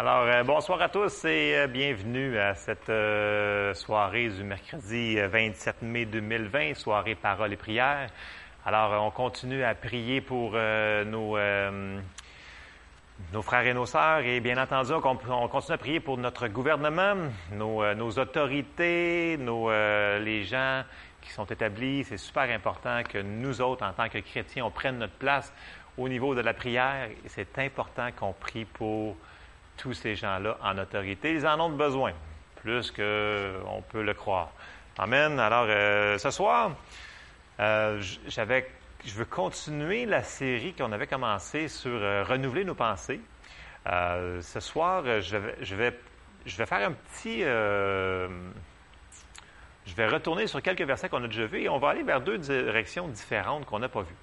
Alors, euh, bonsoir à tous et euh, bienvenue à cette euh, soirée du mercredi 27 mai 2020, soirée Parole et prière. Alors, on continue à prier pour nos, nos frères et nos sœurs et bien entendu, on, continue à prier pour notre gouvernement, nos, autorités, nos, les gens qui sont établis. C'est super important que nous autres, en tant que chrétiens, on prenne notre place au niveau de la prière. C'est important qu'on prie pour tous ces gens-là en autorité. Ils en ont besoin, plus qu'on peut le croire. Amen. Alors, euh, ce soir, euh, je veux continuer la série qu'on avait commencée sur euh, renouveler nos pensées. ce soir, je vais, je, vais, je vais faire un petit... je vais retourner sur quelques versets qu'on a déjà vus et on va aller vers deux directions différentes qu'on n'a pas vues.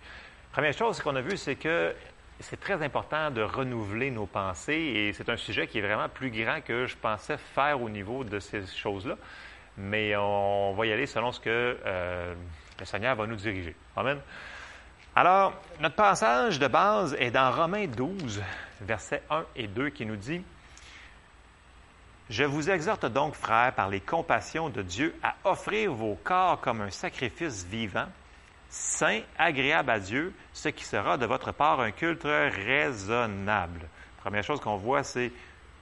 Première chose qu'on a vu, c'est que c'est très important de renouveler nos pensées et c'est un sujet qui est vraiment plus grand que je pensais faire au niveau de ces choses-là. Mais on va y aller selon ce que euh, le Seigneur va nous diriger. Amen. Alors, notre passage de base est dans Romains 12, versets 1 et 2, qui nous dit Je vous exhorte donc, frères, par les compassions de Dieu, à offrir vos corps comme un sacrifice vivant saint, agréable à Dieu, ce qui sera de votre part un culte raisonnable. Première chose qu'on voit, c'est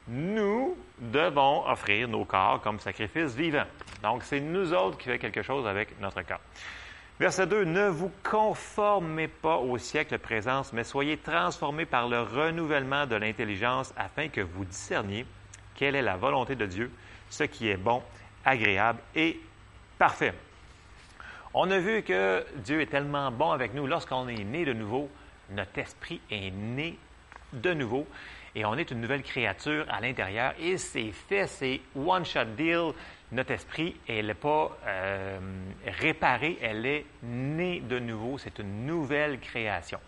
nous devons offrir nos corps comme sacrifice vivant. Donc, c'est nous autres qui faisons quelque chose avec notre corps. Verset 2, ne vous conformez pas au siècle présent, mais soyez transformés par le renouvellement de l'intelligence afin que vous discerniez quelle est la volonté de Dieu, ce qui est bon, agréable et parfait. On a vu que Dieu est tellement bon avec nous. Lorsqu'on est né de nouveau, notre esprit est né de nouveau et on est une nouvelle créature à l'intérieur. Et c'est fait, c'est one-shot deal. Notre esprit, elle n'est pas euh, réparée, elle est née de nouveau. C'est une nouvelle création.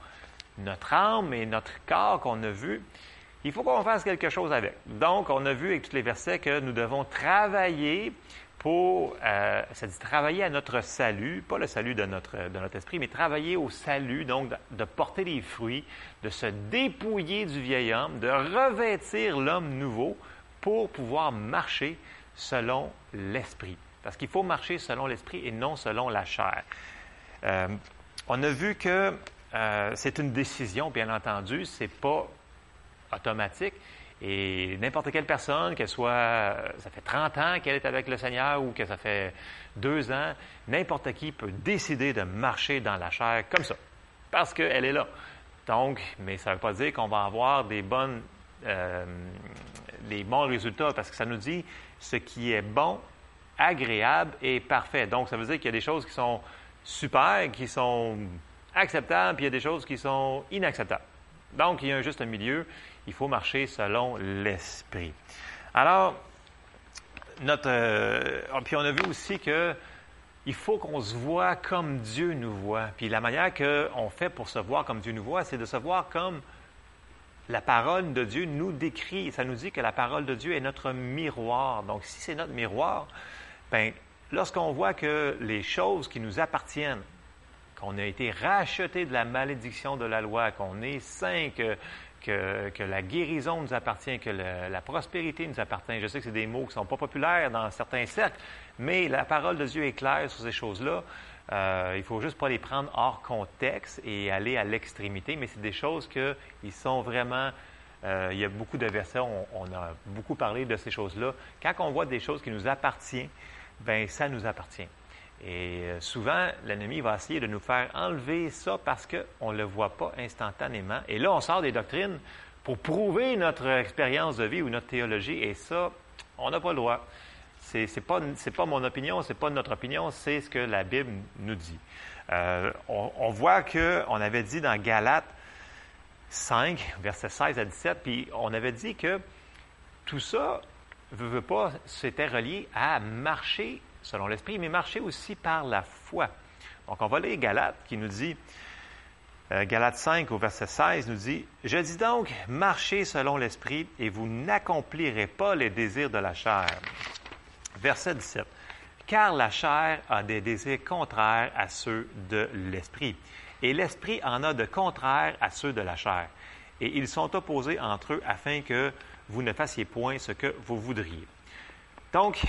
Notre âme et notre corps qu'on a vu, il faut qu'on fasse quelque chose avec. Donc, on a vu avec tous les versets que nous devons travailler pour, euh, ça dit travailler à notre salut, pas le salut de notre, esprit, mais travailler au salut, donc de, porter des fruits, de se dépouiller du vieil homme, de revêtir l'homme nouveau pour pouvoir marcher selon l'esprit. Parce qu'il faut marcher selon l'esprit et non selon la chair. Euh, on a vu que euh, c'est une décision, bien entendu, c'est pas automatique. Et n'importe quelle personne, qu'elle soit, ça fait 30 ans qu'elle est avec le Seigneur ou que ça fait deux ans, n'importe qui peut décider de marcher dans la chair comme ça, parce qu'elle est là. Donc, mais ça ne veut pas dire qu'on va avoir euh, des bons résultats, parce que ça nous dit ce qui est bon, agréable et parfait. Donc, ça veut dire qu'il y a des choses qui sont super, qui sont acceptables, puis il y a des choses qui sont inacceptables. Donc, il y a un juste milieu il faut marcher selon l'esprit. Alors, notre, euh, puis on a vu aussi que il faut qu'on se voit comme Dieu nous voit. Puis la manière qu'on fait pour se voir comme Dieu nous voit, c'est de se voir comme la parole de Dieu nous décrit. Ça nous dit que la parole de Dieu est notre miroir. Donc, si c'est notre miroir, ben, lorsqu'on voit que les choses qui nous appartiennent, qu'on a été racheté de la malédiction de la loi, qu'on est saint, que, que, la guérison nous appartient, que la prospérité nous appartient. Je sais que c'est des mots qui ne sont pas populaires dans certains cercles, mais la parole de Dieu est claire sur ces choses-là. Euh, il faut juste pas les prendre hors contexte et aller à l'extrémité, mais c'est des choses qui sont vraiment... Euh, il y a beaucoup de versets, on, on, a beaucoup parlé de ces choses-là. Quand on voit des choses qui nous appartiennent, ben ça nous appartient. Et euh, souvent, l'ennemi va essayer de nous faire enlever ça parce qu'on ne le voit pas instantanément. Et là, on sort des doctrines pour prouver notre expérience de vie ou notre théologie. Et ça, on n'a pas le droit. Ce n'est pas, mon opinion, ce n'est pas notre opinion, c'est ce que la Bible nous dit. Euh, on, on, voit qu'on avait dit dans Galates 5, versets 16 à 17, puis on avait dit que tout ça, veut, veut pas, c'était relié à marcher selon l'Esprit, mais marcher aussi par la foi. Donc, on va lire Galates qui nous dit, euh, Galates 5 au verset 16 nous dit, Je dis donc, marchez selon l'Esprit et vous n'accomplirez pas les désirs de la chair. Verset 17. Car la chair a des désirs contraires à ceux de l'Esprit, et l'Esprit en a de contraires à ceux de la chair. et ils sont opposés entre eux afin que vous ne fassiez point ce que vous voudriez. Donc,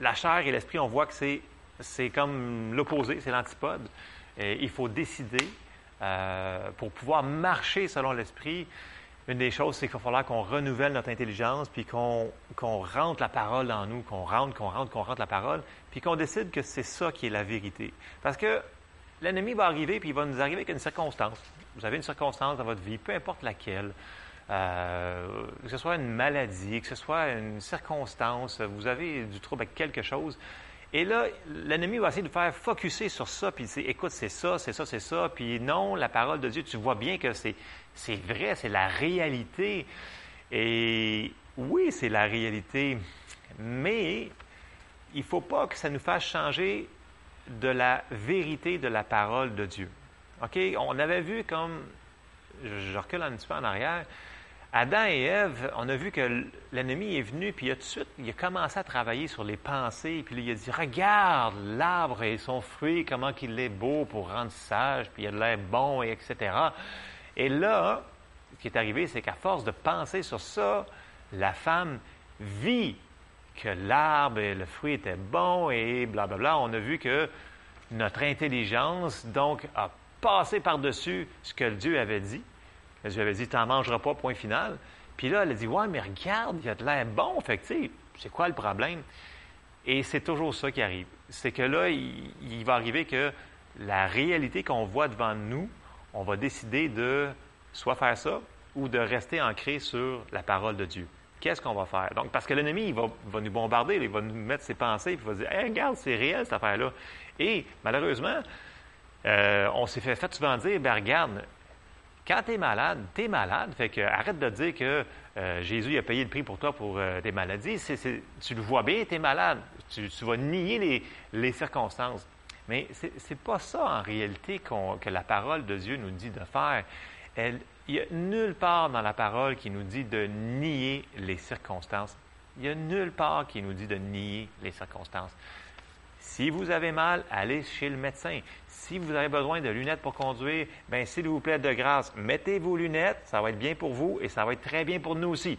la chair et l'esprit, on voit que c'est, c'est comme l'opposé, c'est l'antipode. Et il faut décider euh, pour pouvoir marcher selon l'esprit. Une des choses, c'est qu'il va falloir qu'on renouvelle notre intelligence, puis qu'on, qu'on rentre la parole en nous, qu'on rentre, qu'on rentre, qu'on rentre la parole, puis qu'on décide que c'est ça qui est la vérité. Parce que l'ennemi va arriver, puis il va nous arriver avec une circonstance. Vous avez une circonstance dans votre vie, peu importe laquelle. Euh, que ce soit une maladie, que ce soit une circonstance, vous avez du trouble avec quelque chose. Et là, l'ennemi va essayer de faire focuser sur ça, puis il écoute, c'est ça, c'est ça, c'est ça, puis non, la parole de Dieu, tu vois bien que c'est, c'est vrai, c'est la réalité. Et oui, c'est la réalité, mais il ne faut pas que ça nous fasse changer de la vérité de la parole de Dieu. OK? On avait vu comme, je recule un petit peu en arrière, Adam et Ève, on a vu que l'ennemi est venu, puis il a tout de suite, il a commencé à travailler sur les pensées, puis il a dit, regarde l'arbre et son fruit, comment qu'il est beau pour rendre sage, puis il a de l'air bon, et etc. Et là, ce qui est arrivé, c'est qu'à force de penser sur ça, la femme vit que l'arbre et le fruit étaient bons, et blablabla. On a vu que notre intelligence, donc, a passé par-dessus ce que Dieu avait dit. Je lui avais dit, tu n'en mangeras pas, point final. Puis là, elle a dit, ouais, mais regarde, il a de l'air bon. Fait que, c'est quoi le problème? Et c'est toujours ça qui arrive. C'est que là, il, va arriver que la réalité qu'on voit devant nous, on va décider de soit faire ça ou de rester ancré sur la parole de Dieu. Qu'est-ce qu'on va faire? Donc, parce que l'ennemi, il va, nous bombarder, il va nous mettre ses pensées, puis il va dire, hey, regarde, c'est réel cette affaire-là. Et malheureusement, euh, on s'est fait, fait souvent dire, ben regarde, quand tu es malade, tu es malade. Fait que arrête de dire que euh, Jésus a payé le prix pour toi pour euh, tes maladies. tu le vois bien, tu es malade. Tu, vas nier les, circonstances. Mais ce n'est pas ça en réalité que la parole de Dieu nous dit de faire. il n'y a nulle part dans la parole qui nous dit de nier les circonstances. Il n'y a nulle part qui nous dit de nier les circonstances. Si vous avez mal, allez chez le médecin. Si vous avez besoin de lunettes pour conduire, bien, s'il vous plaît, de grâce, mettez vos lunettes. Ça va être bien pour vous et ça va être très bien pour nous aussi.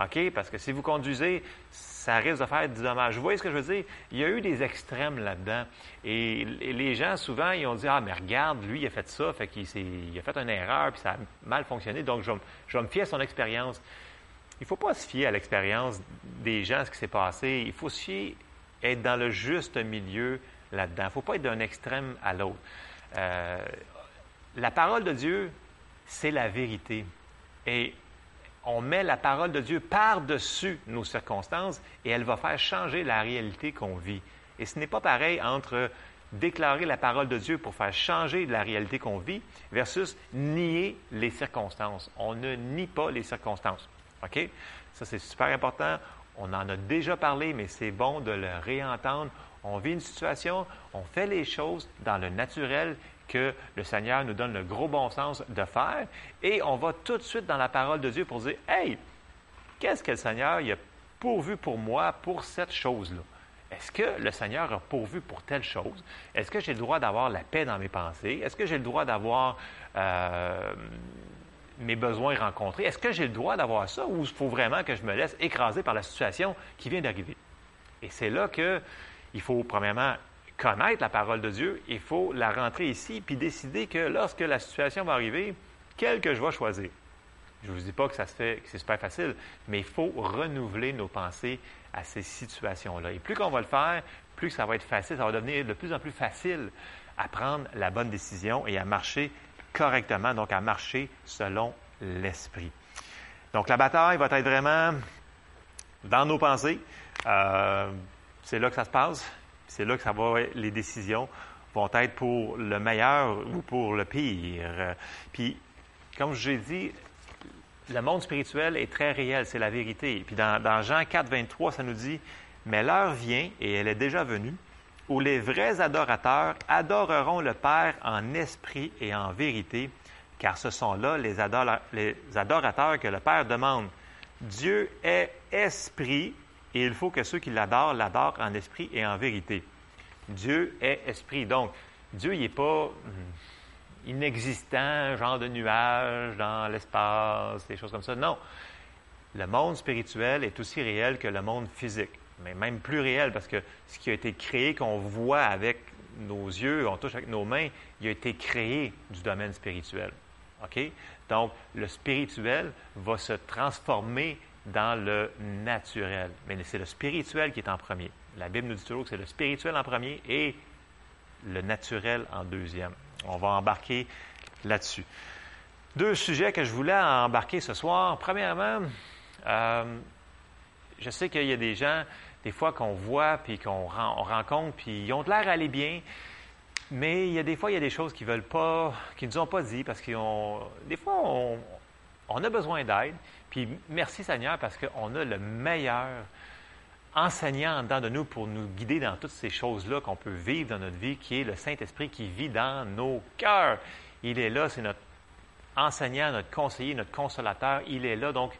OK? Parce que si vous conduisez, ça risque de faire du dommage. Vous voyez ce que je veux dire? Il y a eu des extrêmes là-dedans. Et, les gens, souvent, ils ont dit Ah, mais regarde, lui, il a fait ça, fait qu'il il a fait une erreur, puis ça a mal fonctionné, donc je, vais me fier à son expérience. Il ne faut pas se fier à l'expérience des gens, ce qui s'est passé. Il faut se fier, être dans le juste milieu là-dedans. Il ne faut pas être d'un extrême à l'autre. Euh, la parole de Dieu, c'est la vérité. Et on met la parole de Dieu par-dessus nos circonstances et elle va faire changer la réalité qu'on vit. Et ce n'est pas pareil entre déclarer la parole de Dieu pour faire changer la réalité qu'on vit versus nier les circonstances. On ne nie pas les circonstances. OK? Ça, c'est super important. On en a déjà parlé, mais c'est bon de le réentendre on vit une situation, on fait les choses dans le naturel que le Seigneur nous donne le gros bon sens de faire, et on va tout de suite dans la parole de Dieu pour dire, Hey, qu'est-ce que le Seigneur a pourvu pour moi pour cette chose-là? Est-ce que le Seigneur a pourvu pour telle chose? Est-ce que j'ai le droit d'avoir la paix dans mes pensées? Est-ce que j'ai le droit d'avoir euh, mes besoins rencontrés? Est-ce que j'ai le droit d'avoir ça ou il faut vraiment que je me laisse écraser par la situation qui vient d'arriver? Et c'est là que il faut premièrement connaître la parole de Dieu, il faut la rentrer ici, puis décider que lorsque la situation va arriver, quelle que je vais choisir. Je ne vous dis pas que ça se fait, que c'est super facile, mais il faut renouveler nos pensées à ces situations-là. Et plus qu'on va le faire, plus ça va être facile, ça va devenir de plus en plus facile à prendre la bonne décision et à marcher correctement, donc à marcher selon l'esprit. Donc la bataille va être vraiment dans nos pensées. Euh, c'est là que ça se passe. C'est là que ça va, les décisions vont être pour le meilleur ou pour le pire. Puis, comme je l'ai dit, le monde spirituel est très réel, c'est la vérité. Puis dans, dans Jean 4, 23, ça nous dit, mais l'heure vient, et elle est déjà venue, où les vrais adorateurs adoreront le Père en esprit et en vérité, car ce sont là les, adorateurs que le Père demande. Dieu est esprit, et il faut que ceux qui l'adorent l'adorent en esprit et en vérité. Dieu est esprit. Donc, Dieu, n'est pas, inexistant, genre de nuage dans l'espace, des choses comme ça. Non. Le monde spirituel est aussi réel que le monde physique, mais même plus réel parce que ce qui a été créé, qu'on voit avec nos yeux, on touche avec nos mains, il a été créé du domaine spirituel. OK? Donc, le spirituel va se transformer dans le naturel. Mais c'est le spirituel qui est en premier. La Bible nous dit toujours que c'est le spirituel en premier et le naturel en deuxième. On va embarquer là-dessus. Deux sujets que je voulais embarquer ce soir. Premièrement, euh, je sais qu'il y a des gens, des fois, qu'on voit, puis qu'on rencontre, puis ils ont l'air aller bien, mais il y a des fois, il y a des choses qu'ils veulent pas, qu'ils nous ont pas dit, parce qu'ils ont... Des fois, on, on a besoin d'aide, puis merci Seigneur, parce qu'on a le meilleur enseignant en dedans de nous pour nous guider dans toutes ces choses-là qu'on peut vivre dans notre vie, qui est le Saint-Esprit qui vit dans nos cœurs. Il est là, c'est notre enseignant, notre conseiller, notre consolateur. Il est là. Donc,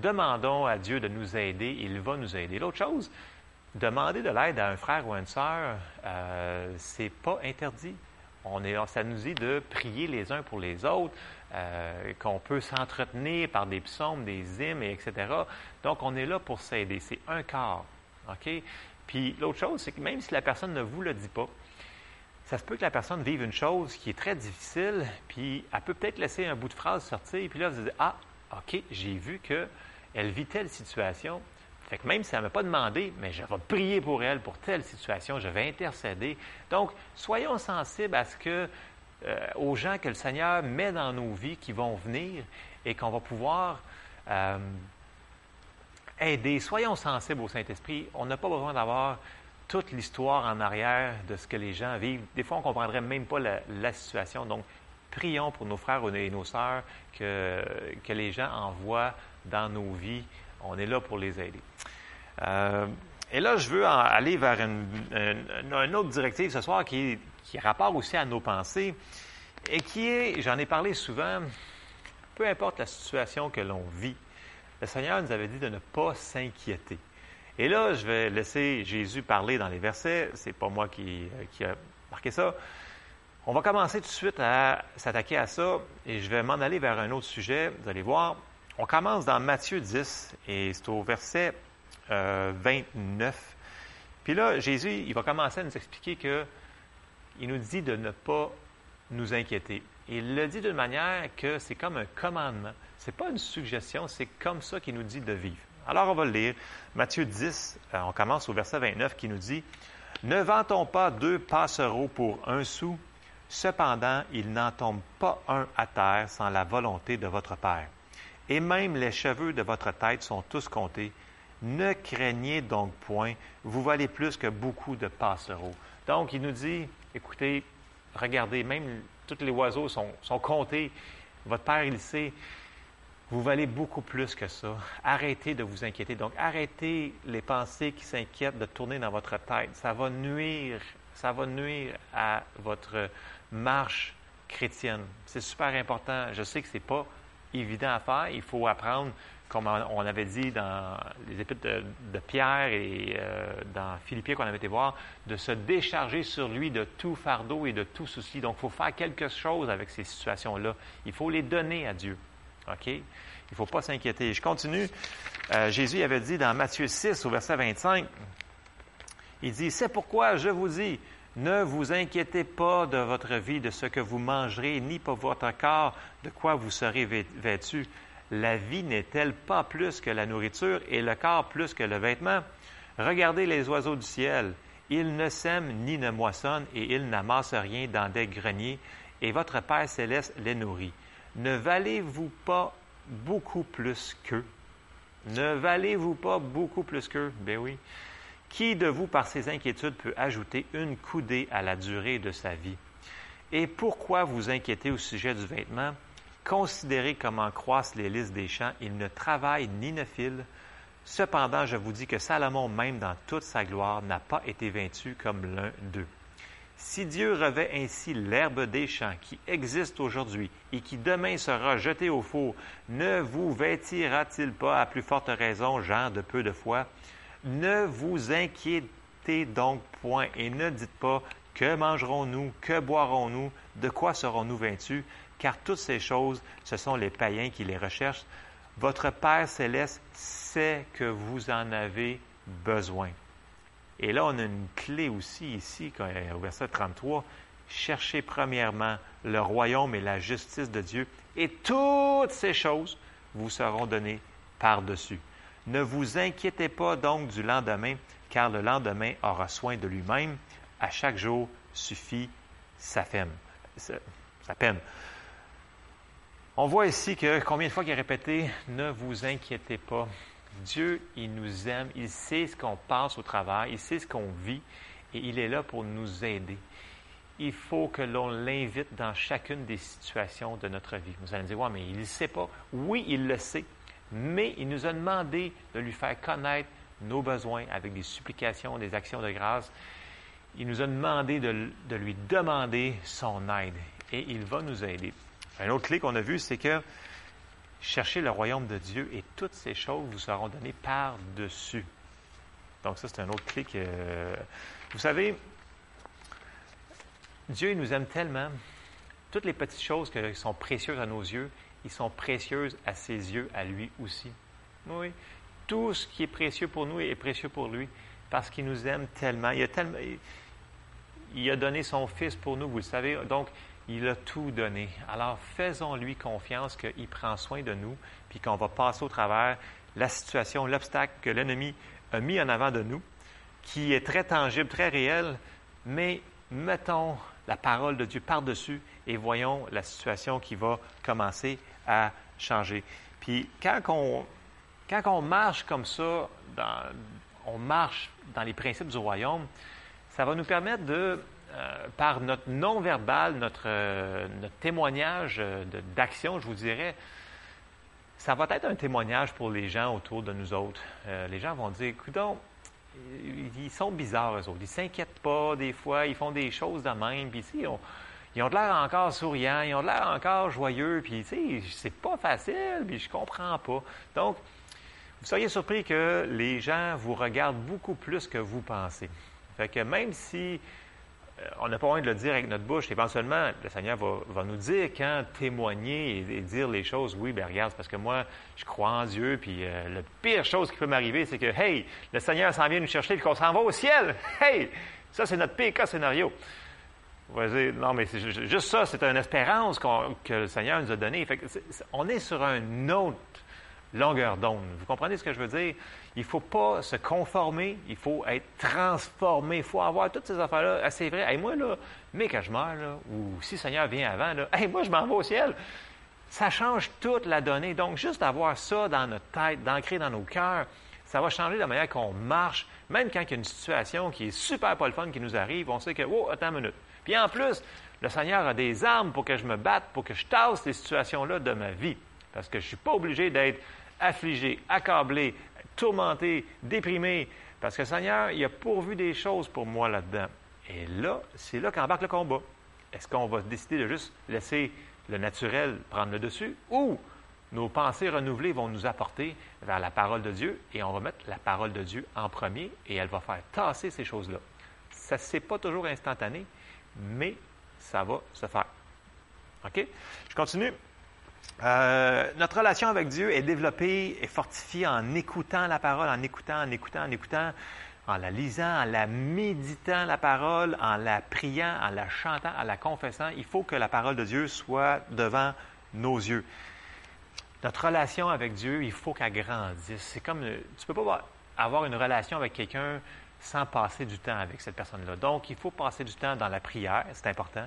demandons à Dieu de nous aider. Il va nous aider. L'autre chose, demander de l'aide à un frère ou à une sœur, euh, c'est pas interdit. On est, ça nous dit de prier les uns pour les autres, euh, qu'on peut s'entretenir par des psaumes, des hymnes, etc. Donc, on est là pour s'aider. C'est un quart. OK? Puis l'autre chose, c'est que même si la personne ne vous le dit pas, ça se peut que la personne vive une chose qui est très difficile, puis elle peut peut-être laisser un bout de phrase sortir, puis là, vous dites Ah, OK, j'ai vu qu'elle vit telle situation. Fait que même si elle ne m'a pas demandé, mais je vais prier pour elle pour telle situation, je vais intercéder. Donc, soyons sensibles à ce que euh, aux gens que le Seigneur met dans nos vies qui vont venir et qu'on va pouvoir euh, aider. Soyons sensibles au Saint-Esprit. On n'a pas besoin d'avoir toute l'histoire en arrière de ce que les gens vivent. Des fois, on ne comprendrait même pas la, situation. Donc, prions pour nos frères et nos sœurs que, que les gens envoient dans nos vies. On est là pour les aider. Euh, et là, je veux aller vers une, autre directive ce soir qui qui rapport aussi à nos pensées et qui est, j'en ai parlé souvent, peu importe la situation que l'on vit, le Seigneur nous avait dit de ne pas s'inquiéter. Et là, je vais laisser Jésus parler dans les versets. C'est pas moi qui, euh, qui a marqué ça. On va commencer tout de suite à s'attaquer à ça et je vais m'en aller vers un autre sujet. Vous allez voir. On commence dans Matthieu 10 et c'est au verset 29. Euh, Puis là, Jésus, il va commencer à nous expliquer que il nous dit de ne pas nous inquiéter. il le dit d'une manière que c'est comme un commandement. Ce n'est pas une suggestion, c'est comme ça qu'il nous dit de vivre. Alors, on va le lire. Matthieu 10, euh, on commence au verset 29 qui nous dit Ne vantons pas deux passereaux pour un sou, cependant, il n'en tombe pas un à terre sans la volonté de votre Père. Et même les cheveux de votre tête sont tous comptés. Ne craignez donc point, vous valez plus que beaucoup de passereaux. Donc, il nous dit écoutez, regardez, même tous les oiseaux sont, comptés. Votre Père, il sait. Vous valez beaucoup plus que ça. Arrêtez de vous inquiéter. Donc, arrêtez les pensées qui s'inquiètent de tourner dans votre tête. Ça va nuire, ça va nuire à votre marche chrétienne. C'est super important. Je sais que ce n'est pas évident à faire. Il faut apprendre comme on avait dit dans les épîtres de, Pierre et euh, dans Philippiens qu'on avait été voir, de se décharger sur lui de tout fardeau et de tout souci. Donc, il faut faire quelque chose avec ces situations-là. Il faut les donner à Dieu. OK? Il ne faut pas s'inquiéter. Je continue. Euh, Jésus avait dit dans Matthieu 6, au verset 25, il dit, C'est pourquoi je vous dis, ne vous inquiétez pas de votre vie, de ce que vous mangerez, ni pour votre corps, de quoi vous serez vêtu la vie n'est-elle pas plus que la nourriture et le corps plus que le vêtement? Regardez les oiseaux du ciel. Ils ne sèment ni ne moissonnent et ils n'amassent rien dans des greniers, et votre Père céleste les nourrit. Ne valez-vous pas beaucoup plus qu'eux? Ne valez-vous pas beaucoup plus qu'eux? Ben oui. Qui de vous, par ses inquiétudes, peut ajouter une coudée à la durée de sa vie? Et pourquoi vous inquiétez au sujet du vêtement? Considérez comment croissent les lys des champs. Ils ne travaillent ni ne filent. Cependant, je vous dis que Salomon, même dans toute sa gloire, n'a pas été vaincu comme l'un d'eux. Si Dieu revêt ainsi l'herbe des champs qui existe aujourd'hui et qui demain sera jetée au four, ne vous vêtira-t-il pas à plus forte raison, gens de peu de foi? Ne vous inquiétez donc point et ne dites pas que mangerons-nous, que boirons-nous, de quoi serons-nous vaincus? Car toutes ces choses, ce sont les païens qui les recherchent. Votre Père céleste sait que vous en avez besoin. Et là, on a une clé aussi ici, au verset 33. Cherchez premièrement le royaume et la justice de Dieu, et toutes ces choses vous seront données par-dessus. Ne vous inquiétez pas donc du lendemain, car le lendemain aura soin de lui-même. À chaque jour suffit sa peine. Sa peine. On voit ici que combien de fois il est répété, ne vous inquiétez pas. Dieu, il nous aime, il sait ce qu'on passe au travail, il sait ce qu'on vit et il est là pour nous aider. Il faut que l'on l'invite dans chacune des situations de notre vie. Vous allez me dire, ouais, mais il ne sait pas. Oui, il le sait, mais il nous a demandé de lui faire connaître nos besoins avec des supplications, des actions de grâce. Il nous a demandé de, lui demander son aide et il va nous aider. Un autre clé qu'on a vu, c'est que cherchez le royaume de Dieu et toutes ces choses vous seront données par-dessus. Donc ça, c'est un autre clé que... Vous savez, Dieu nous aime tellement. Toutes les petites choses qui sont précieuses à nos yeux, ils sont précieuses à ses yeux, à lui aussi. Oui. Tout ce qui est précieux pour nous est précieux pour lui parce qu'il nous aime tellement. Il a, donné son Fils pour nous, vous le savez. Donc, il a tout donné. Alors faisons-lui confiance qu'il prend soin de nous, puis qu'on va passer au travers la situation, l'obstacle que l'ennemi a mis en avant de nous, qui est très tangible, très réel, mais mettons la parole de Dieu par-dessus et voyons la situation qui va commencer à changer. Puis quand on, quand on marche comme ça, on marche dans les principes du royaume, ça va nous permettre de euh, par notre non-verbal, notre, euh, témoignage euh, d'action, je vous dirais, ça va être un témoignage pour les gens autour de nous autres. les gens vont dire, écoute, ils sont bizarres, eux autres. Ils ne s'inquiètent pas des fois, ils font des choses de même. Puis, ils ont, ils ont l'air encore souriants, ils ont l'air encore joyeux. Puis, tu sais, c'est pas facile, puis je comprends pas. Donc, vous seriez surpris que les gens vous regardent beaucoup plus que vous pensez. Fait que même si euh, on n'a pas envie de le dire avec notre bouche. Éventuellement, le Seigneur va, nous dire quand témoigner et, dire les choses. Oui, bien regarde, parce que moi, je crois en Dieu, puis euh, la pire chose qui peut m'arriver, c'est que, hey, le Seigneur s'en vient nous chercher, puis qu'on s'en va au ciel. Hey, ça, c'est notre pire cas scénario. Non, mais juste ça, c'est une espérance que le Seigneur nous a donnée. on est sur un autre longueur d'onde. Vous comprenez ce que je veux dire? Il ne faut pas se conformer, il faut être transformé. Il faut avoir toutes ces affaires-là. Ah, c'est vrai, moi, là, mais quand je meurs, ou si le Seigneur vient avant, là, moi, je m'en vais au ciel. Ça change toute la donnée. Donc, juste avoir ça dans notre tête, d'ancrer dans nos cœurs, ça va changer la manière qu'on marche. Même quand il y a une situation qui est super pas le fun qui nous arrive, on sait que, oh, attends une minute. Puis en plus, le Seigneur a des armes pour que je me batte, pour que je tasse ces situations-là de ma vie. Parce que je ne suis pas obligé d'être affligé, accablé, tourmenté, déprimé, parce que le Seigneur, il a pourvu des choses pour moi là-dedans. Et là, c'est là qu'embarque le combat. Est-ce qu'on va décider de juste laisser le naturel prendre le dessus ou nos pensées renouvelées vont nous apporter vers la parole de Dieu et on va mettre la parole de Dieu en premier et elle va faire tasser ces choses-là? Ça ne c'est pas toujours instantané, mais ça va se faire. OK? Je continue. Euh, notre relation avec Dieu est développée et fortifiée en écoutant la parole, en écoutant, en écoutant, en écoutant, en la lisant, en la méditant la parole, en la priant, en la chantant, en la confessant. Il faut que la parole de Dieu soit devant nos yeux. Notre relation avec Dieu, il faut qu'elle grandisse. C'est comme, tu ne peux pas avoir une relation avec quelqu'un sans passer du temps avec cette personne-là. Donc, il faut passer du temps dans la prière, c'est important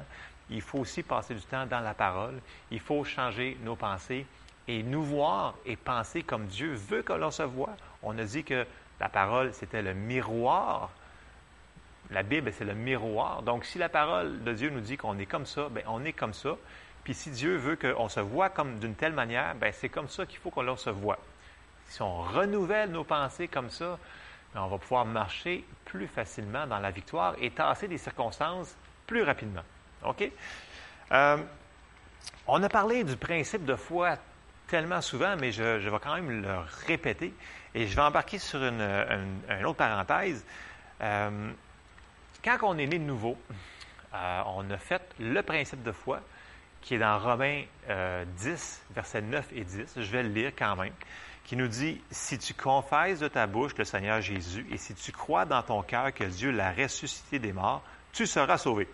il faut aussi passer du temps dans la parole. Il faut changer nos pensées et nous voir et penser comme Dieu veut que l'on se voit. On a dit que la parole, c'était le miroir. La Bible, c'est le miroir. Donc, si la parole de Dieu nous dit qu'on est comme ça, bien, on est comme ça. Puis si Dieu veut qu'on se voit comme d'une telle manière, bien, c'est comme ça qu'il faut qu'on se voit. Si on renouvelle nos pensées comme ça, on va pouvoir marcher plus facilement dans la victoire et tasser des circonstances plus rapidement. OK? Euh, on a parlé du principe de foi tellement souvent, mais je, vais quand même le répéter. Et je vais embarquer sur une, autre parenthèse. Euh, quand on est né de nouveau, euh, on a fait le principe de foi qui est dans Romains 10, euh, versets 9 et 10. Je vais le lire quand même qui nous dit, si tu confesses de ta bouche le Seigneur Jésus et si tu crois dans ton cœur que Dieu l'a ressuscité des morts, tu seras sauvé.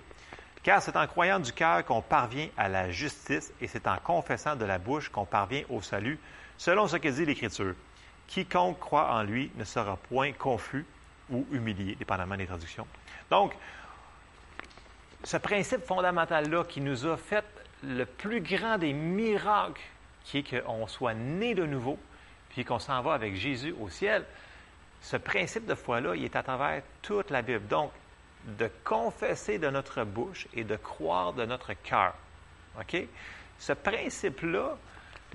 Car c'est en croyant du cœur qu'on parvient à la justice et c'est en confessant de la bouche qu'on parvient au salut, selon ce que dit l'Écriture. Quiconque croit en lui ne sera point confus ou humilié, dépendamment des traductions. Donc, ce principe fondamental-là qui nous a fait le plus grand des miracles, qui est qu'on soit né de nouveau, puis qu'on s'en va avec Jésus au ciel, ce principe de foi-là, il est à travers toute la Bible. Donc, de confesser de notre bouche et de croire de notre cœur. OK? Ce principe-là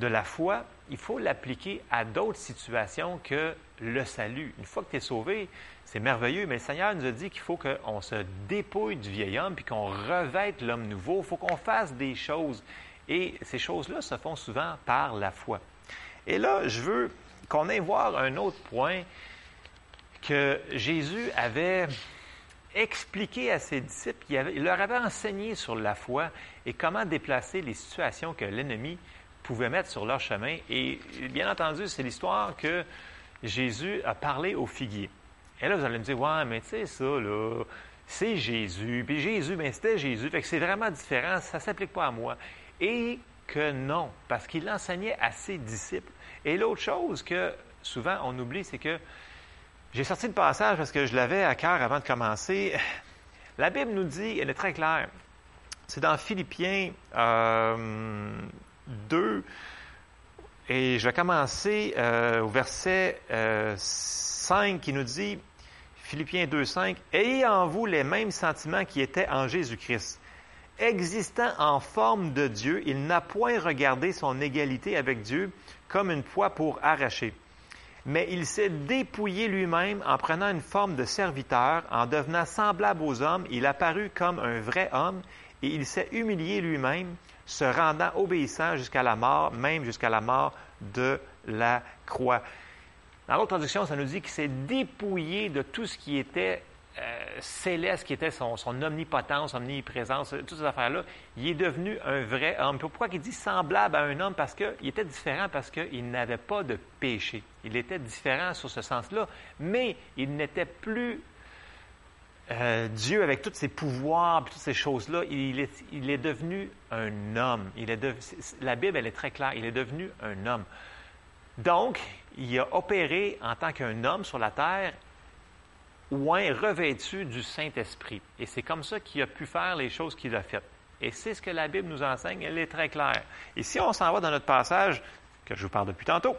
de la foi, il faut l'appliquer à d'autres situations que le salut. Une fois que tu es sauvé, c'est merveilleux, mais le Seigneur nous a dit qu'il faut qu'on se dépouille du vieil homme puis qu'on revête l'homme nouveau. Il faut qu'on fasse des choses. Et ces choses-là se font souvent par la foi. Et là, je veux qu'on aille voir un autre point que Jésus avait expliqué à ses disciples, il, leur avait enseigné sur la foi et comment déplacer les situations que l'ennemi pouvait mettre sur leur chemin. Et bien entendu, c'est l'histoire que Jésus a parlé aux figuiers. Et là, vous allez me dire, ouais, mais tu sais, ça, là, c'est Jésus. Puis Jésus, bien, c'était Jésus. Fait que c'est vraiment différent. Ça ne s'applique pas à moi. Et que non, parce qu'il enseignait à ses disciples. Et l'autre chose que souvent on oublie, c'est que j'ai sorti le passage parce que je l'avais à cœur avant de commencer. La Bible nous dit, elle est très claire. C'est dans Philippiens 2, euh, et je vais commencer euh, au verset 5 euh, qui nous dit, Philippiens 2, 5, Ayez en vous les mêmes sentiments qui étaient en Jésus-Christ existant en forme de Dieu, il n'a point regardé son égalité avec Dieu comme une poids pour arracher. Mais il s'est dépouillé lui-même en prenant une forme de serviteur, en devenant semblable aux hommes, il apparut comme un vrai homme, et il s'est humilié lui-même, se rendant obéissant jusqu'à la mort, même jusqu'à la mort de la croix. Dans l'autre traduction, ça nous dit qu'il s'est dépouillé de tout ce qui était euh, céleste qui était son, omnipotence, omniprésence, toutes ces affaires-là, il est devenu un vrai homme. Pourquoi il dit semblable à un homme? Parce qu'il était différent, parce qu'il n'avait pas de péché. Il était différent sur ce sens-là, mais il n'était plus euh, Dieu avec tous ses pouvoirs, toutes ces choses-là. Il est, devenu un homme. La Bible, elle est très claire. Il est devenu un homme. Donc, il a opéré en tant qu'un homme sur la terre un revêtu du Saint-Esprit. Et c'est comme ça qu'il a pu faire les choses qu'il a faites. Et c'est ce que la Bible nous enseigne, elle est très claire. Et si on s'en va dans notre passage, que je vous parle depuis tantôt,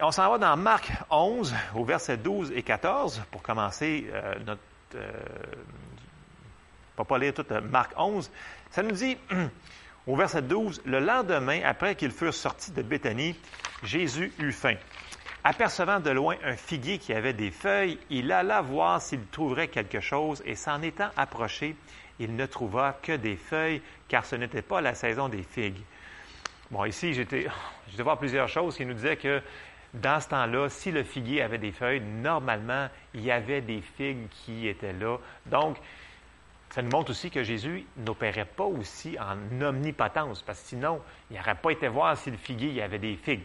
on s'en va dans Marc 11, au verset 12 et 14, pour commencer euh, notre... Euh, ne pas lire tout euh, Marc 11. Ça nous dit, au verset 12, le lendemain, après qu'ils furent sortis de Béthanie, Jésus eut faim. Apercevant de loin un figuier qui avait des feuilles, il alla voir s'il trouverait quelque chose, et s'en étant approché, il ne trouva que des feuilles, car ce n'était pas la saison des figues. Bon, ici, j'étais, j'étais voir plusieurs choses qui nous disaient que dans ce temps-là, si le figuier avait des feuilles, normalement, il y avait des figues qui étaient là. Donc, ça nous montre aussi que Jésus n'opérait pas aussi en omnipotence, parce que sinon, il n'aurait pas été voir si le figuier avait des figues.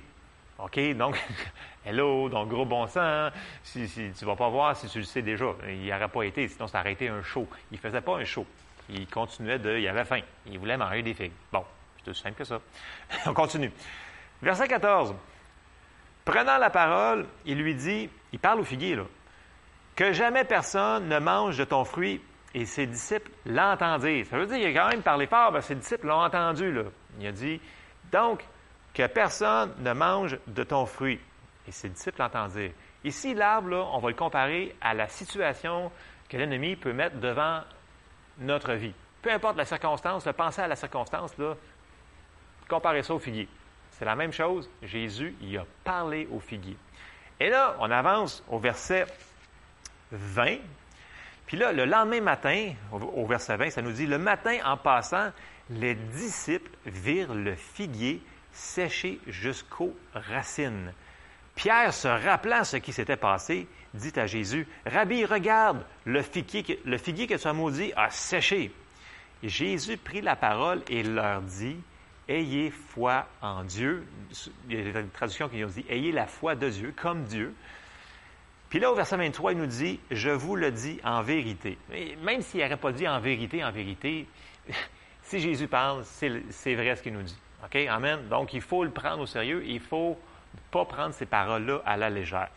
OK? Donc, hello, donc gros bon sens. Si, tu ne vas pas voir si tu le sais déjà. Il n'y aurait pas été, sinon ça aurait été un show. Il ne faisait pas un show. Il continuait de. Il avait faim. Il voulait manger des figues. Bon, c'est aussi simple que ça. On continue. Verset 14. Prenant la parole, il lui dit, il parle au figuier, que jamais personne ne mange de ton fruit. Et ses disciples l'entendirent. Ça veut dire qu'il a quand même parlé fort, ben, ses disciples l'ont entendu. Il a dit, donc, que personne ne mange de ton fruit. Et ses disciples entendirent. Ici, l'arbre, on va le comparer à la situation que l'ennemi peut mettre devant notre vie. Peu importe la circonstance, pensez à la circonstance, là, comparez ça au figuier. C'est la même chose. Jésus, il a parlé au figuier. Et là, on avance au verset 20. Puis là, le lendemain matin, au verset 20, ça nous dit, le matin en passant, les disciples virent le figuier séché jusqu'aux racines. Pierre, se rappelant ce qui s'était passé, dit à Jésus, Rabbi, regarde, le figuier, le figuier que tu as maudit a séché. Jésus prit la parole et leur dit, Ayez foi en Dieu. Il y a des traductions qui nous dit, Ayez la foi de Dieu, comme Dieu. Puis là, au verset 23, il nous dit, Je vous le dis en vérité. même s'il n'aurait pas dit en vérité, en vérité, si Jésus parle, c'est vrai ce qu'il nous dit. OK? Amen. Donc, il faut le prendre au sérieux. Il ne faut pas prendre ces paroles-là à la légère.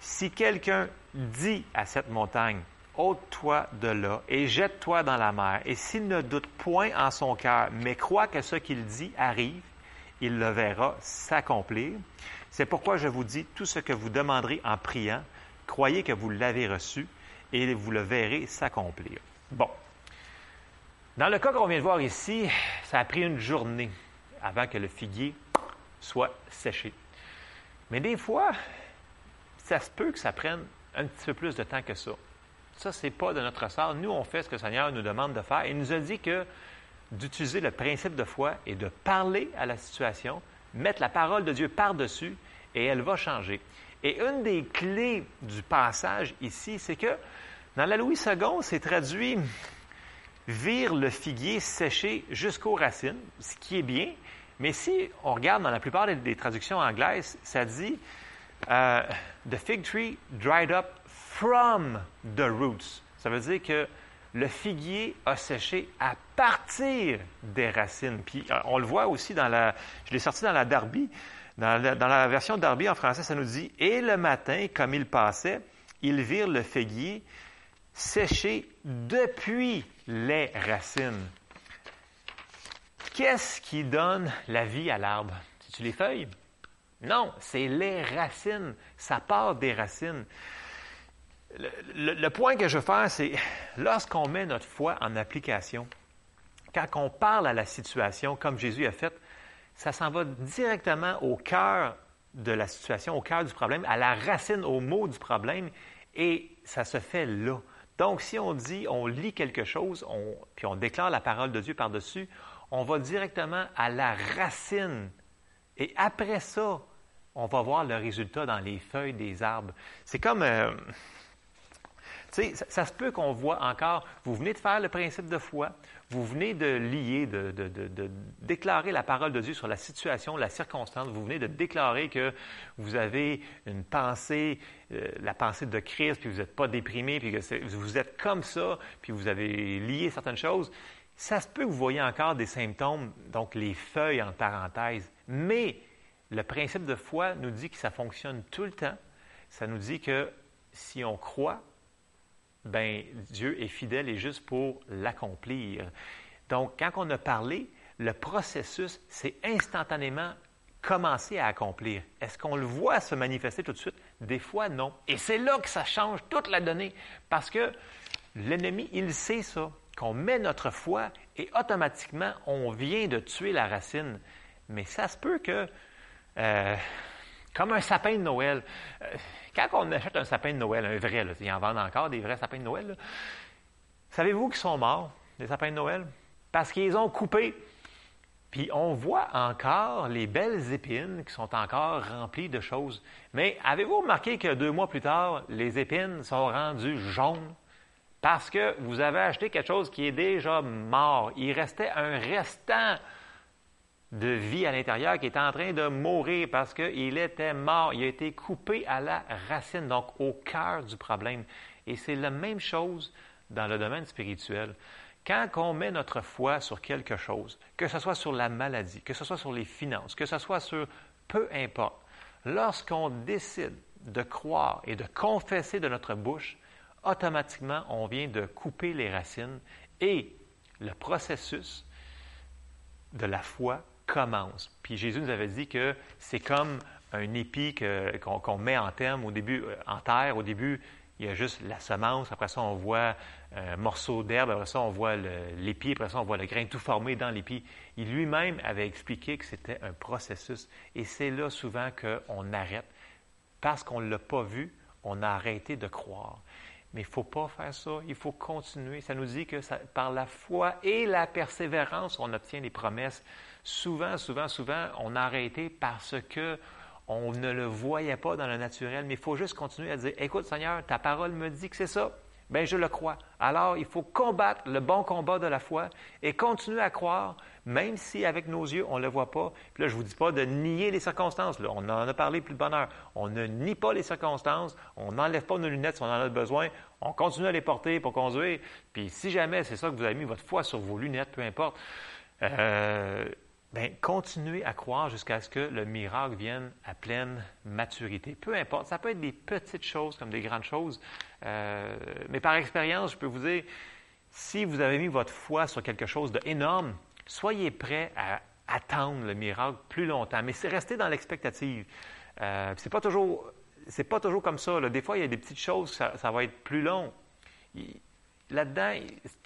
Si quelqu'un dit à cette montagne, ôte-toi de là et jette-toi dans la mer, et s'il ne doute point en son cœur, mais croit que ce qu'il dit arrive, il le verra s'accomplir. C'est pourquoi je vous dis, tout ce que vous demanderez en priant, croyez que vous l'avez reçu et vous le verrez s'accomplir. Bon. Dans le cas qu'on vient de voir ici, ça a pris une journée avant que le figuier soit séché. Mais des fois, ça se peut que ça prenne un petit peu plus de temps que ça. Ça, ce n'est pas de notre sort. Nous, on fait ce que le Seigneur nous demande de faire. Il nous a dit que d'utiliser le principe de foi et de parler à la situation, mettre la parole de Dieu par-dessus, et elle va changer. Et une des clés du passage ici, c'est que dans la Louis II, c'est traduit vire le figuier séché jusqu'aux racines, ce qui est bien, mais si on regarde dans la plupart des, traductions anglaises, ça dit euh, The fig tree dried up from the roots. Ça veut dire que le figuier a séché à partir des racines. Puis euh, on le voit aussi dans la. Je l'ai sorti dans la Darby. Dans la, version Darby en français, ça nous dit Et le matin, comme il passait, ils virent le figuier séché depuis les racines. Qu'est-ce qui donne la vie à l'arbre? C'est-tu les feuilles? Non, c'est les racines. Ça part des racines. Le, point que je veux faire, c'est lorsqu'on met notre foi en application, quand on parle à la situation comme Jésus a fait, ça s'en va directement au cœur de la situation, au cœur du problème, à la racine, au mot du problème, et ça se fait là. Donc, si on dit, on lit quelque chose, puis on déclare la parole de Dieu par-dessus, on va directement à la racine. Et après ça, on va voir le résultat dans les feuilles des arbres. C'est comme, euh, tu sais, ça, se peut qu'on voit encore, vous venez de faire le principe de foi, vous venez de lier, de, déclarer la parole de Dieu sur la situation, la circonstance, vous venez de déclarer que vous avez une pensée, euh, la pensée de Christ, puis vous n'êtes pas déprimé, puis que vous êtes comme ça, puis vous avez lié certaines choses. Ça se peut que vous voyez encore des symptômes, donc les feuilles en parenthèse, mais le principe de foi nous dit que ça fonctionne tout le temps. Ça nous dit que si on croit, ben Dieu est fidèle et juste pour l'accomplir. Donc, quand on a parlé, le processus, c'est instantanément commencer à accomplir. Est-ce qu'on le voit se manifester tout de suite? Des fois, non. Et c'est là que ça change toute la donnée, parce que l'ennemi, il sait ça qu'on met notre foi et automatiquement, on vient de tuer la racine. Mais ça se peut que, euh, comme un sapin de Noël, euh, quand on achète un sapin de Noël, un vrai, là, ils en vendent encore des vrais sapins de Noël, savez-vous qu'ils sont morts, les sapins de Noël? Parce qu'ils ont coupé. Puis on voit encore les belles épines qui sont encore remplies de choses. Mais avez-vous remarqué que deux mois plus tard, les épines sont rendues jaunes? Parce que vous avez acheté quelque chose qui est déjà mort. Il restait un restant de vie à l'intérieur qui est en train de mourir parce qu'il était mort. Il a été coupé à la racine, donc au cœur du problème. Et c'est la même chose dans le domaine spirituel. Quand on met notre foi sur quelque chose, que ce soit sur la maladie, que ce soit sur les finances, que ce soit sur peu importe, lorsqu'on décide de croire et de confesser de notre bouche, automatiquement, on vient de couper les racines et le processus de la foi commence. Puis Jésus nous avait dit que c'est comme un épi qu'on met en euh, en terre. Au début, il y a juste la semence. Après ça, on voit un morceau d'herbe. Après ça, on voit l'épi. Après ça, on voit le grain tout formé dans l'épi. Il lui-même avait expliqué que c'était un processus. Et c'est là souvent qu'on arrête. Parce qu'on ne l'a pas vu, on a arrêté de croire. Mais il ne faut pas faire ça. Il faut continuer. Ça nous dit que par la foi et la persévérance, on obtient les promesses. Souvent, souvent, souvent, on a arrêté parce que On ne le voyait pas dans le naturel, mais il faut juste continuer à dire, écoute Seigneur, ta parole me dit que c'est ça. Bien, je le crois. Alors, il faut combattre le bon combat de la foi et continuer à croire, même si avec nos yeux, on ne le voit pas. Puis là, je ne vous dis pas de nier les circonstances. On en a parlé plus de bonheur. On ne nie pas les circonstances. On n'enlève pas nos lunettes si on en a besoin. On continue à les porter pour conduire. Puis si jamais c'est ça que vous avez mis votre foi sur vos lunettes, peu importe, euh, bien, continuez à croire jusqu'à ce que le miracle vienne à pleine maturité. Peu importe, ça peut être des petites choses comme des grandes choses, euh, mais par expérience, je peux vous dire, si vous avez mis votre foi sur quelque chose d'énorme, soyez prêt à attendre le miracle plus longtemps, mais c'est rester dans l'expectative. Euh, c'est pas toujours, c'est pas toujours comme ça. Des fois, il y a des petites choses, ça, ça va être plus long. Là-dedans,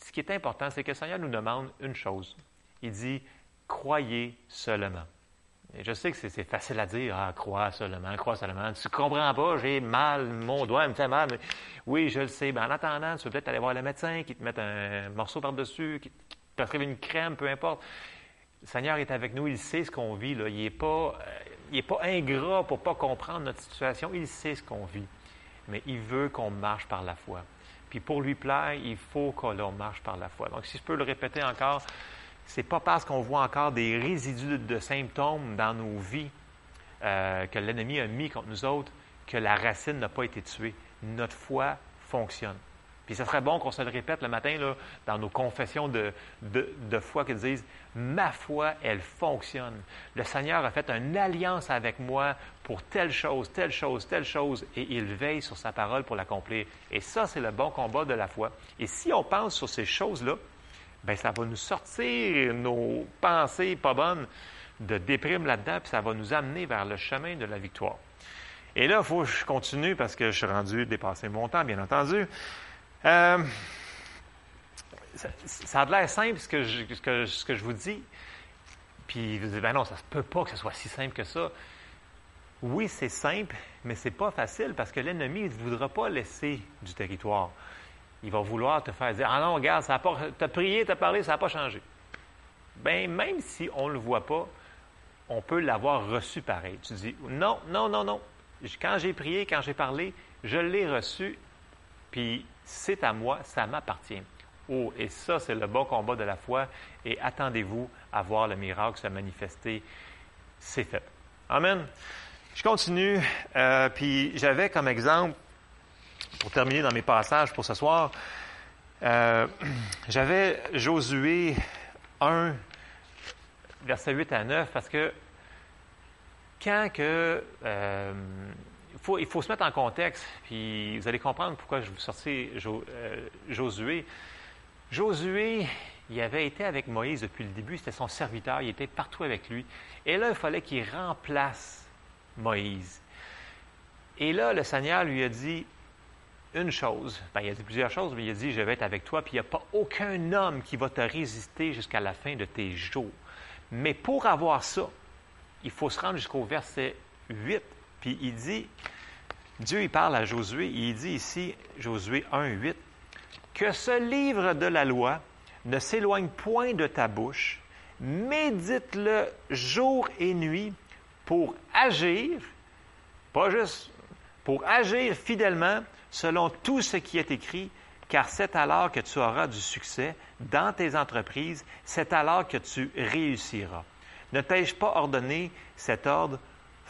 ce qui est important, c'est que le Seigneur nous demande une chose. Il dit croyez seulement. Je sais que c'est facile à dire, ah, crois seulement, crois seulement. Tu comprends pas, j'ai mal, mon doigt me fait mal. oui, je le sais. Ben, en attendant, tu peux peut-être aller voir le médecin qui te met un morceau par-dessus, prescrive une crème, peu importe. Le Seigneur est avec nous, il sait ce qu'on vit. Il n'est pas, euh, pas ingrat pour ne pas comprendre notre situation. Il sait ce qu'on vit. Mais il veut qu'on marche par la foi. Puis pour lui plaire, il faut que l'on marche par la foi. Donc, si je peux le répéter encore, c'est pas parce qu'on voit encore des résidus de symptômes dans nos vies euh, que l'ennemi a mis contre nous autres que la racine n'a pas été tuée. Notre foi fonctionne. Puis ce serait bon qu'on se le répète le matin là, dans nos confessions de, de, foi qui disent Ma foi, elle fonctionne. Le Seigneur a fait une alliance avec moi pour telle chose, telle chose, telle chose, et il veille sur sa parole pour l'accomplir. Et ça, c'est le bon combat de la foi. Et si on pense sur ces choses-là, bien, ça va nous sortir nos pensées pas bonnes de déprime là-dedans, puis ça va nous amener vers le chemin de la victoire. Et là, il faut que je continue parce que je suis rendu dépasser mon temps, bien entendu. Euh, ça, a l'air simple ce que, je, vous dis. Puis vous dites, ben non, ça se peut pas que ce soit si simple que ça. Oui, c'est simple, mais c'est pas facile parce que l'ennemi ne voudra pas laisser du territoire il va vouloir te faire dire Ah non, regarde, ça tu as prié, tu as parlé, ça n'a pas changé. Bien, même si on ne le voit pas, on peut l'avoir reçu pareil. Tu dis Non, non, non, non. Quand j'ai prié, quand j'ai parlé, je l'ai reçu, puis c'est à moi, ça m'appartient. Oh, et ça, c'est le bon combat de la foi, et attendez-vous à voir le miracle se manifester. C'est fait. Amen. Je continue, euh, puis j'avais comme exemple pour terminer dans mes passages pour ce soir, euh, j'avais Josué 1, verset 8 à 9, parce que quand que. Euh, il, faut, se mettre en contexte, puis vous allez comprendre pourquoi je vous sortais euh, Josué. Josué, il avait été avec Moïse depuis le début, c'était son serviteur, il était partout avec lui. Et là, il fallait qu'il remplace Moïse. Et là, le Seigneur lui a dit une chose, ben, il a dit plusieurs choses, mais il a dit, je vais être avec toi, puis il n'y a pas aucun homme qui va te résister jusqu'à la fin de tes jours. Mais pour avoir ça, il faut se rendre jusqu'au verset 8, puis il dit, Dieu, il parle à Josué, il dit ici, Josué 1, 8, que ce livre de la loi ne s'éloigne point de ta bouche, médite-le jour et nuit pour agir, pas juste pour agir fidèlement selon tout ce qui est écrit, car c'est alors que tu auras du succès dans tes entreprises, c'est alors que tu réussiras. Ne t'ai-je pas ordonné cet ordre?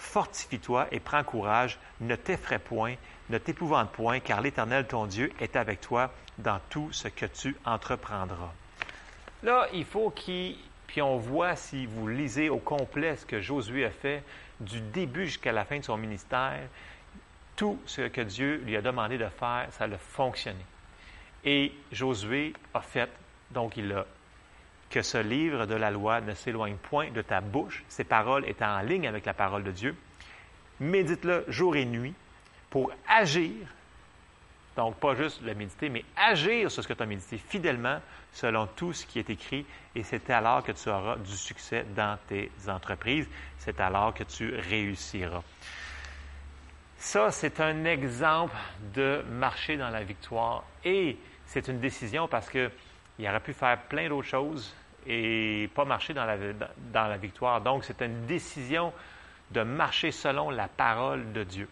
Fortifie-toi et prends courage, ne t'effraie point, ne t'épouvante point, car l'Éternel, ton Dieu, est avec toi dans tout ce que tu entreprendras. Là, il faut qu'il, puis on voit si vous lisez au complet ce que Josué a fait du début jusqu'à la fin de son ministère, tout ce que Dieu lui a demandé de faire, ça a fonctionné. Et Josué a fait, donc il a, que ce livre de la loi ne s'éloigne point de ta bouche, ces paroles étant en ligne avec la parole de Dieu. Médite-le jour et nuit pour agir, donc pas juste le méditer, mais agir sur ce que tu as médité fidèlement selon tout ce qui est écrit, et c'est alors que tu auras du succès dans tes entreprises, c'est alors que tu réussiras. Ça, c'est un exemple de marcher dans la victoire. Et c'est une décision parce qu'il aurait pu faire plein d'autres choses et pas marcher dans la, victoire. Donc, c'est une décision de marcher selon la parole de Dieu.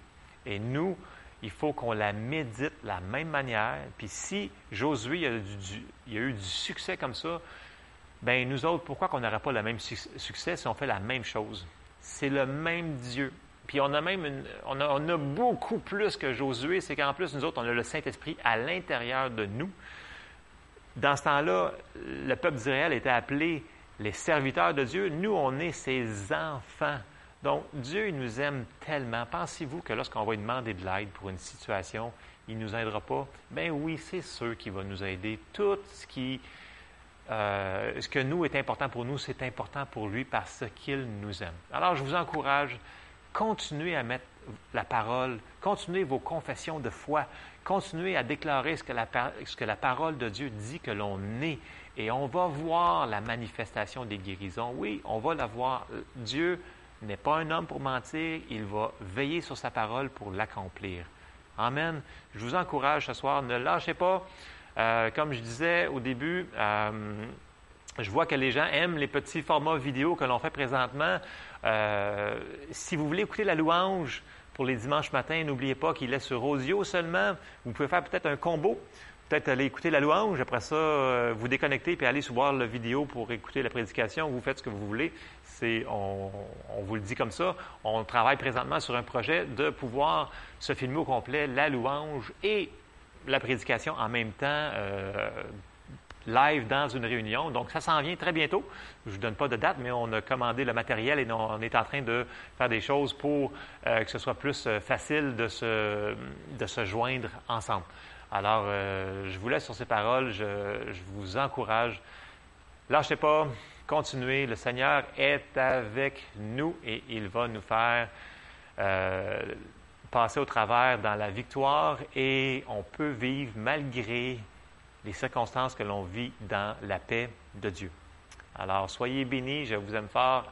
Et nous, il faut qu'on la médite de la même manière. Puis si Josué a, eu du succès comme ça, ben nous autres, pourquoi qu'on n'aurait pas le même succès si on fait la même chose? C'est le même Dieu. Puis on a même on, a, beaucoup plus que Josué, c'est qu'en plus, nous autres, on a le Saint-Esprit à l'intérieur de nous. Dans ce temps-là, le peuple d'Israël était appelé les serviteurs de Dieu. Nous, on est ses enfants. Donc, Dieu, il nous aime tellement. Pensez-vous que lorsqu'on va lui demander de l'aide pour une situation, il ne nous aidera pas? Bien oui, c'est sûr qu'il va nous aider. Tout ce qui, euh, ce que nous est important pour nous, c'est important pour lui parce qu'il nous aime. Alors, je vous encourage, continuez à mettre la parole, continuez vos confessions de foi, continuez à déclarer ce que la, parole de Dieu dit que l'on est. Et on va voir la manifestation des guérisons. Oui, on va la voir. Dieu n'est pas un homme pour mentir, il va veiller sur sa parole pour l'accomplir. Amen. Je vous encourage ce soir, ne lâchez pas. Euh, comme je disais au début, euh, je vois que les gens aiment les petits formats vidéo que l'on fait présentement. Euh, si vous voulez écouter la louange pour les dimanches matins, n'oubliez pas qu'il est sur Audio seulement. Vous pouvez faire peut-être un combo peut-être aller écouter la louange, après ça, euh, vous déconnecter puis aller voir la vidéo pour écouter la prédication. Vous faites ce que vous voulez. C'est, on, vous le dit comme ça. On travaille présentement sur un projet de pouvoir se filmer au complet la louange et la prédication en même temps. Euh, live dans une réunion. Donc, ça s'en vient très bientôt. Je ne vous donne pas de date, mais on a commandé le matériel et on est en train de faire des choses pour euh, que ce soit plus facile de se, de se joindre ensemble. Alors, euh, je vous laisse sur ces paroles. Je, vous encourage. Lâchez pas. Continuez. Le Seigneur est avec nous et il va nous faire euh, passer au travers dans la victoire et on peut vivre malgré les circonstances que l'on vit dans la paix de Dieu. Alors, soyez bénis. Je vous aime fort.